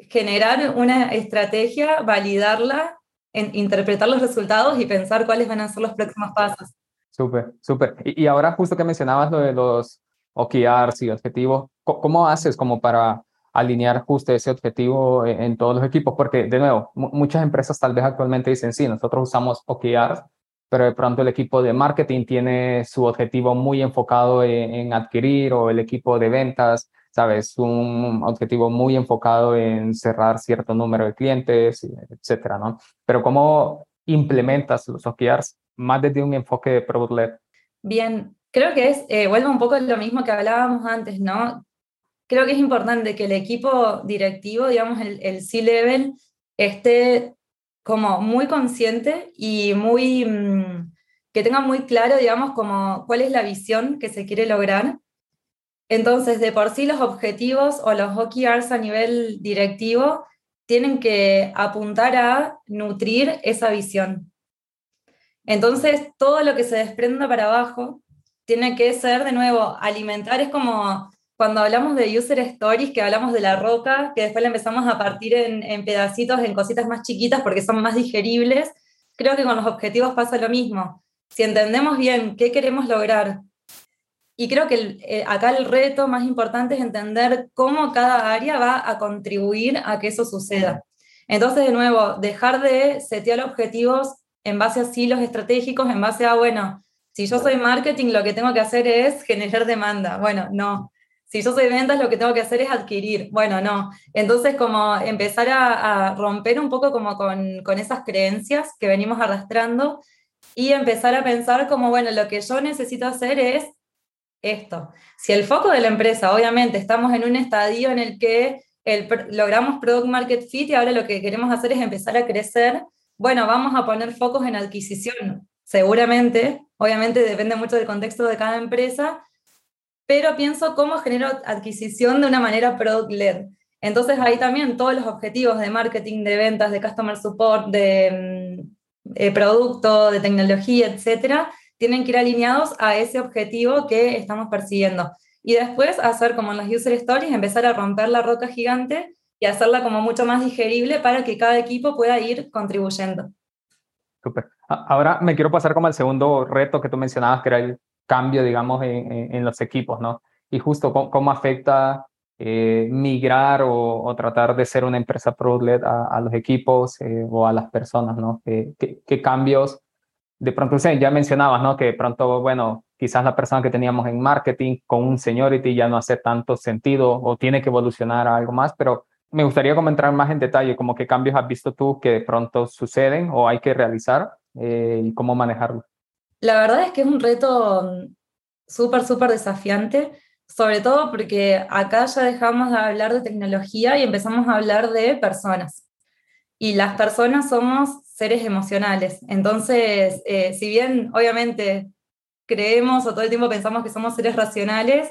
S2: generar una estrategia, validarla, interpretar los resultados y pensar cuáles van a ser los próximos pasos.
S1: Súper, súper. Y, ahora justo que mencionabas lo de los OKRs y objetivos, ¿cómo haces como para alinear justo ese objetivo en, en todos los equipos? Porque, de nuevo, muchas empresas tal vez actualmente dicen, sí, nosotros usamos OKRs, pero de pronto el equipo de marketing tiene su objetivo muy enfocado en, adquirir o el equipo de ventas, sabes, un objetivo muy enfocado en cerrar cierto número de clientes, etcétera, ¿no? Pero ¿cómo implementas los OKRs más desde un enfoque de product led?
S2: Bien, creo que es, eh, vuelvo un poco a lo mismo que hablábamos antes, ¿no? Creo que es importante que el equipo directivo, digamos, el, el C-level, esté como muy consciente y muy, mm, que tenga muy claro, digamos, como cuál es la visión que se quiere lograr. Entonces, de por sí los objetivos o los OKRs a nivel directivo tienen que apuntar a nutrir esa visión. Entonces, todo lo que se desprenda para abajo tiene que ser, de nuevo, alimentar, es como cuando hablamos de user stories, que hablamos de la roca, que después la empezamos a partir en, pedacitos, en cositas más chiquitas porque son más digeribles, creo que con los objetivos pasa lo mismo. Si entendemos bien qué queremos lograr, y creo que eh, acá el reto más importante es entender cómo cada área va a contribuir a que eso suceda. Entonces, de nuevo, dejar de setear objetivos en base a silos estratégicos, en base a, bueno, si yo soy marketing, lo que tengo que hacer es generar demanda. Bueno, no si yo soy ventas, lo que tengo que hacer es adquirir. Bueno, no. Entonces, como empezar a, romper un poco como con, con, esas creencias que venimos arrastrando y empezar a pensar como, bueno, lo que yo necesito hacer es esto. Si el foco de la empresa, obviamente, estamos en un estadio en el que el, logramos product market fit y ahora lo que queremos hacer es empezar a crecer, bueno, vamos a poner focos en adquisición. Seguramente, obviamente depende mucho del contexto de cada empresa, pero pienso cómo genero adquisición de una manera product-led. Entonces ahí también todos los objetivos de marketing, de ventas, de customer support, de, mm, producto, de tecnología, etcétera, tienen que ir alineados a ese objetivo que estamos persiguiendo. y después hacer como en las user stories, empezar a romper la roca gigante y hacerla como mucho más digerible para que cada equipo pueda ir contribuyendo.
S1: Súper. Ahora me quiero pasar como al segundo reto que tú mencionabas, que era el cambio, digamos, en, los equipos, ¿no? Y justo cómo, afecta eh, migrar o, tratar de ser una empresa product a, los equipos eh, o a las personas, ¿no? ¿Qué, cambios? De pronto, ya mencionabas, ¿no? Que de pronto, bueno, quizás la persona que teníamos en marketing con un seniority ya no hace tanto sentido o tiene que evolucionar a algo más, pero me gustaría comentar más en detalle, como qué cambios has visto tú que de pronto suceden o hay que realizar eh, y cómo manejarlo.
S2: La verdad es que es un reto mm, súper, súper desafiante, sobre todo porque acá ya dejamos de hablar de tecnología y empezamos a hablar de personas. Y las personas somos seres emocionales. Entonces, eh, si bien obviamente creemos o todo el tiempo pensamos que somos seres racionales,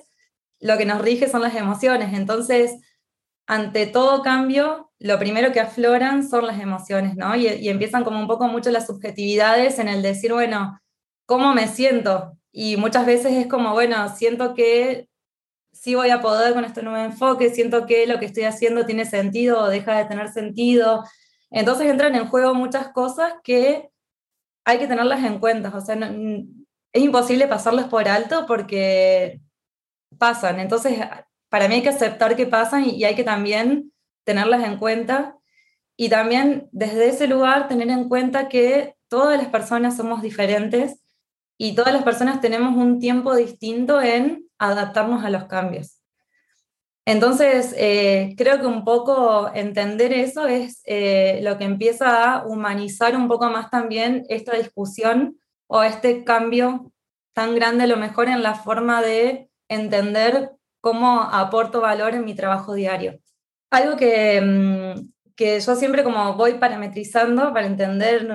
S2: lo que nos rige son las emociones. Entonces, ante todo cambio, lo primero que afloran son las emociones, ¿no? Y, empiezan como un poco mucho las subjetividades en el decir, bueno, ¿cómo me siento? Y muchas veces es como, bueno, siento que sí voy a poder con este nuevo enfoque, siento que lo que estoy haciendo tiene sentido o deja de tener sentido. Entonces entran en juego muchas cosas que hay que tenerlas en cuenta. O sea, es imposible pasarlas por alto porque pasan. Entonces para mí hay que aceptar que pasan y, hay que también tenerlas en cuenta. Y también desde ese lugar tener en cuenta que todas las personas somos diferentes y todas las personas tenemos un tiempo distinto en adaptarnos a los cambios. Entonces, eh, creo que un poco entender eso es eh, lo que empieza a humanizar un poco más también esta discusión o este cambio tan grande a lo mejor en la forma de entender cómo aporto valor en mi trabajo diario. Algo que, mm, que yo siempre como voy parametrizando para entender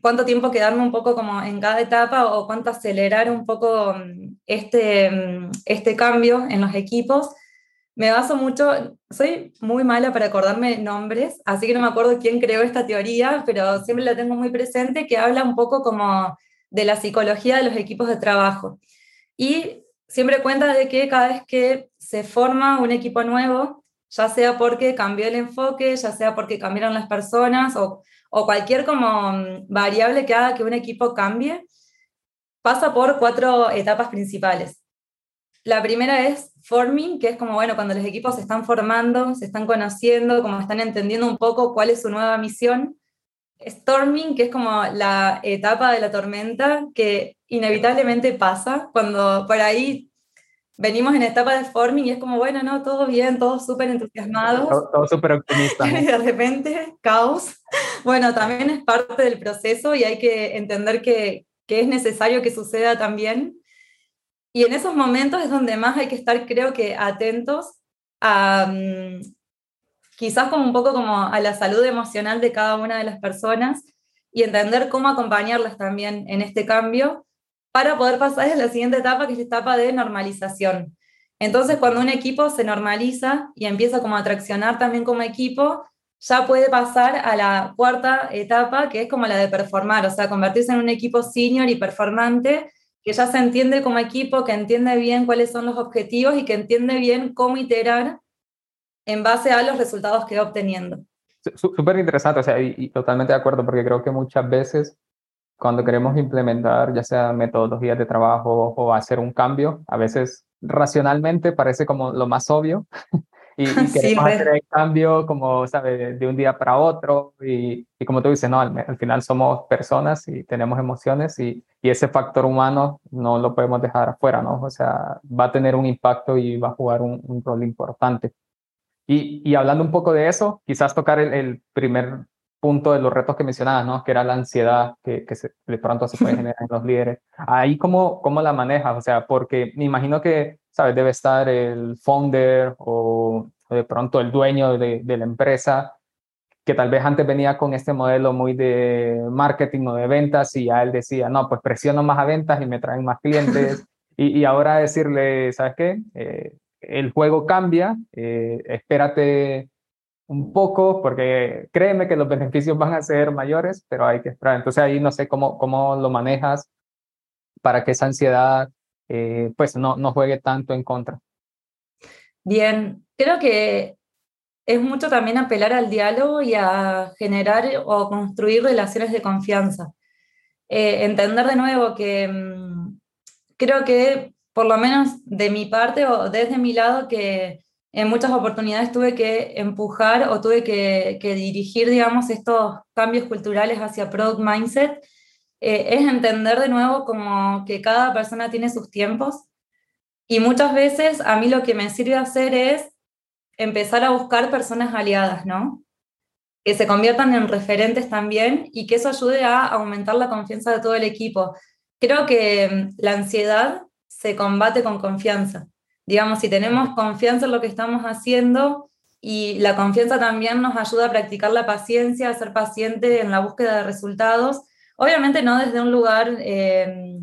S2: cuánto tiempo quedarme un poco como en cada etapa o cuánto acelerar un poco mm, este, mm, este cambio en los equipos. Me baso mucho, soy muy mala para acordarme nombres, así que no me acuerdo quién creó esta teoría, pero siempre la tengo muy presente, que habla un poco como de la psicología de los equipos de trabajo. Y siempre cuenta de que cada vez que se forma un equipo nuevo, ya sea porque cambió el enfoque, ya sea porque cambiaron las personas o, cualquier como mm, variable que haga que un equipo cambie, pasa por cuatro etapas principales. La primera es forming, que es como, bueno, cuando los equipos se están formando, se están conociendo, como están entendiendo un poco cuál es su nueva misión. Storming, que es como la etapa de la tormenta que inevitablemente pasa cuando por ahí venimos en etapa de forming y es como, bueno, no, todo bien, todos súper entusiasmados.
S1: Todo, súper optimista.
S2: y de repente, caos. Bueno, también es parte del proceso y hay que entender que, que es necesario que suceda también. Y en esos momentos es donde más hay que estar, creo que, atentos a, mm, quizás como un poco como a la salud emocional de cada una de las personas y entender cómo acompañarlas también en este cambio para poder pasar a la siguiente etapa, que es la etapa de normalización. Entonces, cuando un equipo se normaliza y empieza como a traccionar también como equipo, ya puede pasar a la cuarta etapa, que es como la de performar, o sea, convertirse en un equipo senior y performante, que ya se entiende como equipo, que entiende bien cuáles son los objetivos y que entiende bien cómo iterar en base a los resultados que va obteniendo.
S1: Súper interesante, o sea, y, totalmente de acuerdo, porque creo que muchas veces cuando queremos implementar ya sea metodologías de trabajo o hacer un cambio, a veces racionalmente parece como lo más obvio y, queremos hacer el cambio como, ¿sabes? De un día para otro y, y como tú dices, no, al, final somos personas y tenemos emociones y, y, ese factor humano no lo podemos dejar afuera, ¿no? O sea, va a tener un impacto y va a jugar un, un rol importante. Y, hablando un poco de eso, quizás tocar el, primer punto de los retos que mencionabas, ¿no? Que era la ansiedad que, que de pronto se puede generar en los líderes. Ahí, ¿cómo, ¿cómo la manejas? O sea, porque me imagino que, ¿sabes? Debe estar el founder o, de pronto el dueño de, de, la empresa, que tal vez antes venía con este modelo muy de marketing o de ventas y ya él decía, no, pues presiono más a ventas y me traen más clientes. y, y ahora decirle, ¿sabes qué? Eh, el juego cambia, eh, espérate un poco, porque créeme que los beneficios van a ser mayores, pero hay que esperar. Entonces ahí no sé cómo, cómo lo manejas para que esa ansiedad eh, pues no, no juegue tanto en contra.
S2: Bien, creo que es mucho también apelar al diálogo y a generar o construir relaciones de confianza. Eh, entender de nuevo que mm, creo que, por lo menos de mi parte o desde mi lado, que en muchas oportunidades tuve que empujar o tuve que, dirigir, digamos, estos cambios culturales hacia product mindset, eh, es entender de nuevo como que cada persona tiene sus tiempos y muchas veces a mí lo que me sirve hacer es empezar a buscar personas aliadas, ¿no? Que se conviertan en referentes también y que eso ayude a aumentar la confianza de todo el equipo. Creo que mm, la ansiedad se combate con confianza. Digamos, si tenemos confianza en lo que estamos haciendo y la confianza también nos ayuda a practicar la paciencia, a ser paciente en la búsqueda de resultados, obviamente no desde un lugar eh,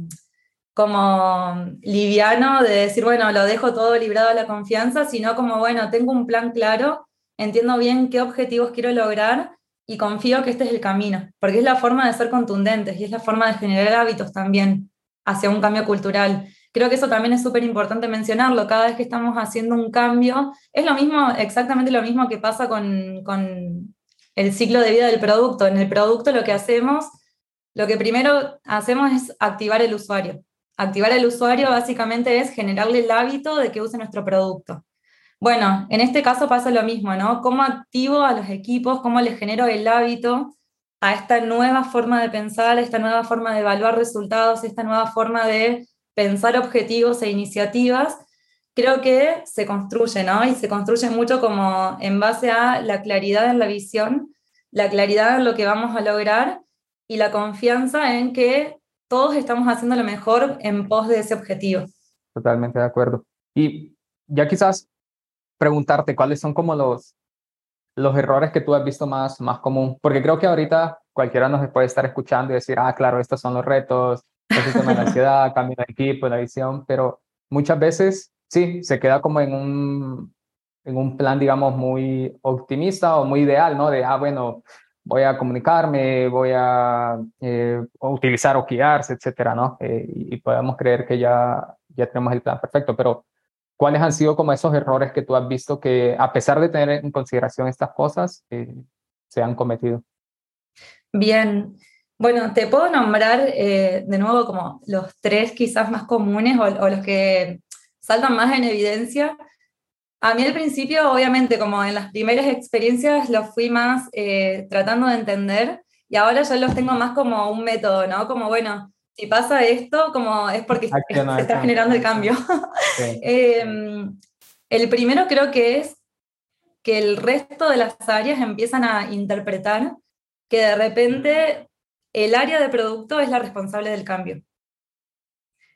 S2: como liviano de decir, bueno, lo dejo todo librado a la confianza, sino como, bueno, tengo un plan claro, entiendo bien qué objetivos quiero lograr y confío que este es el camino, porque es la forma de ser contundentes y es la forma de generar hábitos también hacia un cambio cultural. Creo que eso también es súper importante mencionarlo. Cada vez que estamos haciendo un cambio, es lo mismo, exactamente lo mismo que pasa con, con el ciclo de vida del producto. En el producto lo que hacemos, lo que primero hacemos es activar el usuario. Activar el usuario básicamente es generarle el hábito de que use nuestro producto. Bueno, en este caso pasa lo mismo, ¿no? ¿Cómo activo a los equipos, cómo les genero el hábito a esta nueva forma de pensar, a esta nueva forma de evaluar resultados, esta nueva forma de pensar objetivos e iniciativas? Creo que se construye, ¿no? Y se construye mucho como en base a la claridad en la visión, la claridad en lo que vamos a lograr y la confianza en que todos estamos haciendo lo mejor en pos de ese objetivo.
S1: Totalmente de acuerdo. Y ya quizás preguntarte cuáles son como los, los errores que tú has visto más, más común, porque creo que ahorita cualquiera nos puede estar escuchando y decir, ah, claro, estos son los retos, la ansiedad, cambio de equipo, la visión, pero muchas veces sí, se queda como en un, en un plan, digamos, muy optimista o muy ideal, ¿no? De, ah, bueno, voy a comunicarme, voy a eh, utilizar OKRs, etcétera, ¿no? Eh, y, podemos creer que ya, ya tenemos el plan perfecto, pero ¿cuáles han sido como esos errores que tú has visto que a pesar de tener en consideración estas cosas, eh, se han cometido?
S2: Bien, bueno, te puedo nombrar de nuevo como los tres quizás más comunes o, o los que saltan más en evidencia. A mí al principio, obviamente, como en las primeras experiencias, los fui más eh, tratando de entender y ahora ya los tengo más como un método, ¿no? Como, bueno, si pasa esto, como es porque se está generando el cambio. Em, el primero creo que es que el resto de las áreas empiezan a interpretar que de repente el área de producto es la responsable del cambio.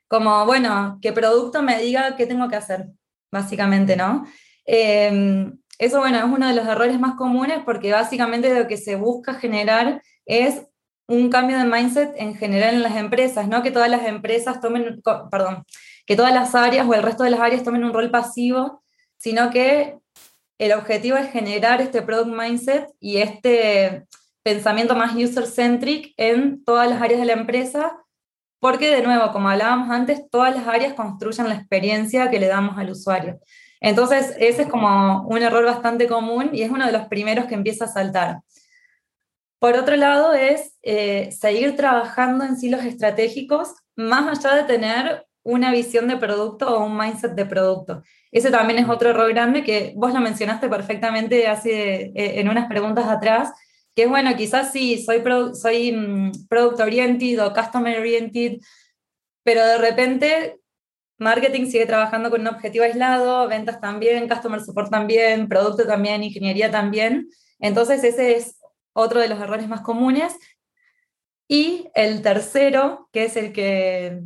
S2: Como, bueno, que producto me diga qué tengo que hacer básicamente, ¿no? Em, eso, bueno, es uno de los errores más comunes porque básicamente lo que se busca generar es un cambio de mindset en general en las empresas, no que todas las empresas tomen, perdón, que todas las áreas o el resto de las áreas tomen un rol pasivo, sino que el objetivo es generar este product mindset y este pensamiento más user-centric en todas las áreas de la empresa, porque de nuevo, como hablábamos antes, todas las áreas construyen la experiencia que le damos al usuario. Entonces, ese es como un error bastante común y es uno de los primeros que empieza a saltar. Por otro lado, es eh, seguir trabajando en silos estratégicos, más allá de tener una visión de producto o un mindset de producto. Ese también es otro error grande que vos lo mencionaste perfectamente hace, eh, en unas preguntas atrás, que es bueno, quizás sí, soy, soy mm, product oriented o customer oriented, pero de repente marketing sigue trabajando con un objetivo aislado, ventas también, customer support también, producto también, ingeniería también. Entonces ese es otro de los errores más comunes. Y el tercero, que es el que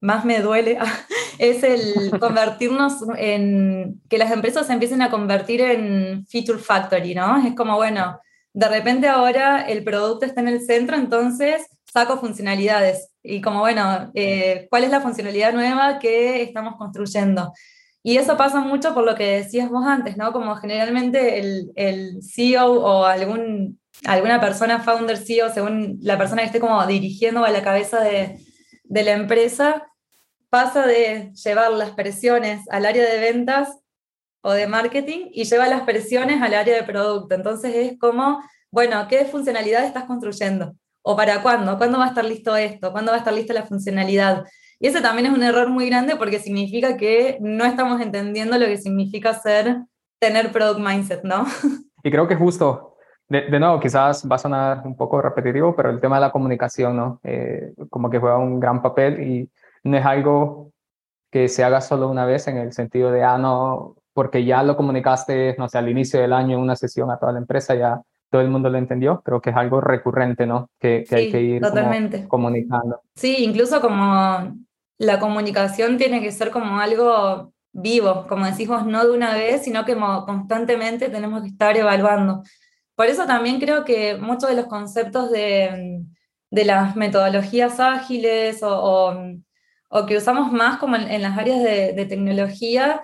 S2: más me duele, es el convertirnos en, que las empresas se empiecen a convertir en feature factory, ¿no? Es como, bueno, de repente ahora el producto está en el centro, entonces saco funcionalidades. Y como, bueno, eh, ¿cuál es la funcionalidad nueva que estamos construyendo? Y eso pasa mucho por lo que decías vos antes, ¿no? Como generalmente el, el CEO o algún, alguna persona, founder CEO, según la persona que esté como dirigiendo a la cabeza de, de la empresa, pasa de llevar las presiones al área de ventas o de marketing y lleva las presiones al área de producto. Entonces es como, bueno, ¿qué funcionalidad estás construyendo? ¿O para cuándo? ¿Cuándo va a estar listo esto? ¿Cuándo va a estar lista la funcionalidad? Y ese también es un error muy grande porque significa que no estamos entendiendo lo que significa ser, tener product mindset, ¿no?
S1: Y creo que justo, de, de nuevo, quizás va a sonar un poco repetitivo, pero el tema de la comunicación, ¿no? Eh, como que juega un gran papel y no es algo que se haga solo una vez en el sentido de, ah, no, porque ya lo comunicaste, no sé, al inicio del año en una sesión a toda la empresa, ya todo el mundo lo entendió. Creo que es algo recurrente, ¿no? Que, que hay que ir comunicando.
S2: Sí, incluso como la comunicación tiene que ser como algo vivo, como decimos, no de una vez, sino que constantemente tenemos que estar evaluando. Por eso también creo que muchos de los conceptos de, de las metodologías ágiles o, o, que usamos más como en, las áreas de, de, tecnología,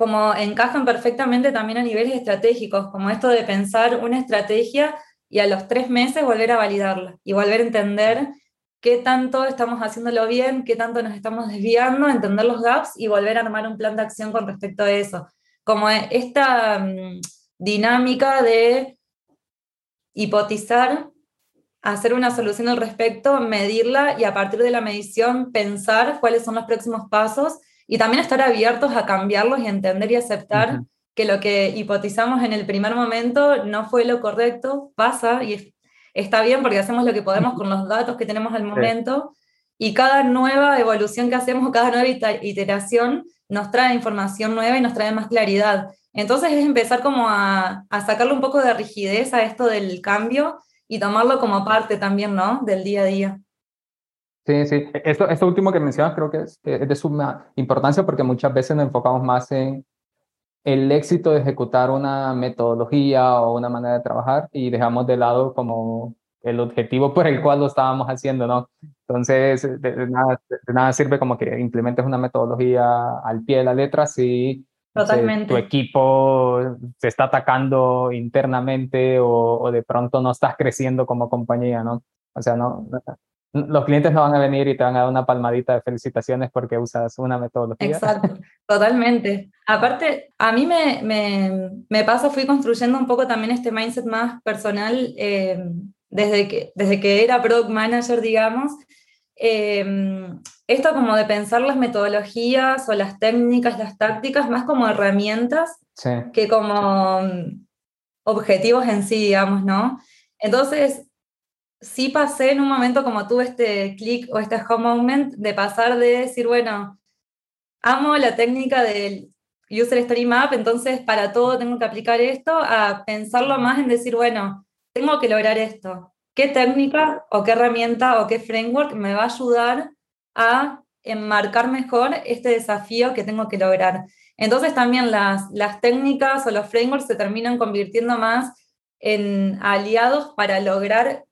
S2: como encajan perfectamente también a niveles estratégicos, como esto de pensar una estrategia y a los tres meses volver a validarla y volver a entender qué tanto estamos haciéndolo bien, qué tanto nos estamos desviando, entender los gaps y volver a armar un plan de acción con respecto a eso. Como esta mm, dinámica de hipotizar, hacer una solución al respecto, medirla y a partir de la medición pensar cuáles son los próximos pasos y también estar abiertos a cambiarlos y entender y aceptar que lo que hipotizamos en el primer momento no fue lo correcto, pasa y está bien porque hacemos lo que podemos con los datos que tenemos al momento y cada nueva evolución que hacemos, cada nueva iteración nos trae información nueva y nos trae más claridad. Entonces es empezar como a, a sacarle un poco de rigidez a esto del cambio y tomarlo como parte también, ¿no? Del día a día.
S1: Sí, sí. Esto, esto último que mencionas creo que es, es de suma importancia porque muchas veces nos enfocamos más en el éxito de ejecutar una metodología o una manera de trabajar y dejamos de lado como el objetivo por el cual lo estábamos haciendo, ¿no? Entonces, de, nada, de nada, sirve como que implementes una metodología al pie de la letra si tu equipo se está atacando internamente o, o, de pronto no estás creciendo como compañía, ¿no? O sea, no, los clientes no van a venir y te van a dar una palmadita de felicitaciones porque usas una metodología.
S2: Exacto, totalmente. Aparte, a mí me, me, me pasa, fui construyendo un poco también este mindset más personal eh, desde, que, desde que era product manager, digamos. Eh, esto como de pensar las metodologías o las técnicas, las tácticas, más como herramientas que como mm, objetivos en sí, digamos, ¿no? Entonces, sí pasé en un momento como tuve este clic o este home moment de pasar de decir, bueno, amo la técnica del User Story Map, entonces para todo tengo que aplicar esto, a pensarlo más en decir, bueno, tengo que lograr esto. ¿Qué técnica o qué herramienta o qué framework me va a ayudar a enmarcar mejor este desafío que tengo que lograr? Entonces también las, las técnicas o los frameworks se terminan convirtiendo más en aliados para lograr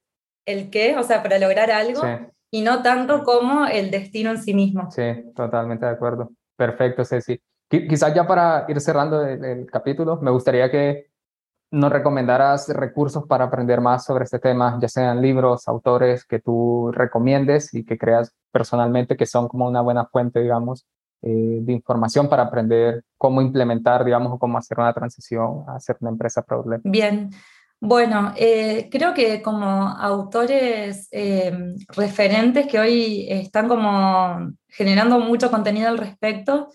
S2: el qué, o sea, para lograr algo, y no tanto como el destino en sí mismo.
S1: Sí, totalmente de acuerdo. Perfecto, Ceci. Quizás ya para ir cerrando el, capítulo, me gustaría que nos recomendaras recursos para aprender más sobre este tema, ya sean libros, autores que tú recomiendes y que creas personalmente que son como una buena fuente, digamos, eh, de información para aprender cómo implementar, digamos, o cómo hacer una transición a ser una empresa problema.
S2: Bien, bueno, eh, creo que como autores eh, referentes que hoy están como generando mucho contenido al respecto,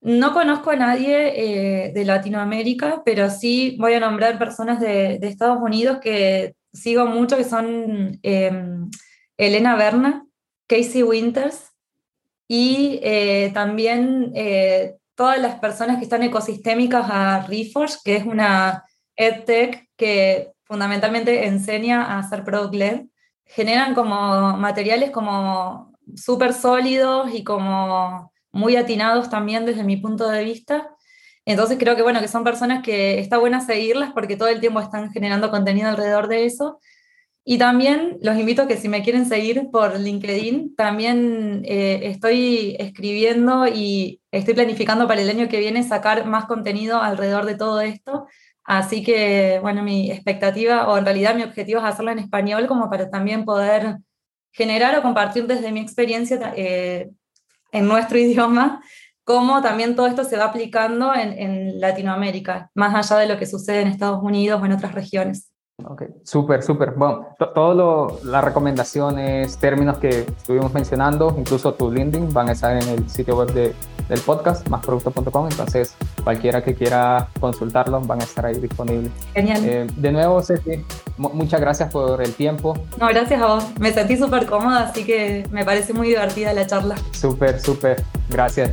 S2: no conozco a nadie eh, de Latinoamérica, pero sí voy a nombrar personas de, Estados Unidos que sigo mucho, que son Elena Berna, Casey Winters y también todas las personas que están ecosistémicas a Reforge, que es una EdTech que fundamentalmente enseña a hacer product led, generan como materiales como súper sólidos y como muy atinados también desde mi punto de vista. Entonces creo que bueno, que son personas que está buena seguirlas porque todo el tiempo están generando contenido alrededor de eso. Y también los invito a que si me quieren seguir por LinkedIn, también eh, estoy escribiendo y estoy planificando para el año que viene sacar más contenido alrededor de todo esto. Así que, bueno, mi expectativa, o en realidad mi objetivo es hacerlo en español como para también poder generar o compartir desde mi experiencia eh, en nuestro idioma cómo también todo esto se va aplicando en, Latinoamérica, más allá de lo que sucede en Estados Unidos o en otras regiones.
S1: Ok, súper, súper. Bueno, todas las recomendaciones, términos que estuvimos mencionando, incluso tu LinkedIn, van a estar en el sitio web de, del podcast, másproducto.com. Entonces, cualquiera que quiera consultarlos van a estar ahí disponibles.
S2: Genial.
S1: Eh, de nuevo, Ceci, muchas gracias por el tiempo.
S2: No, gracias a vos. Me sentí súper cómoda, así que me parece muy divertida la charla.
S1: Súper, súper. Gracias.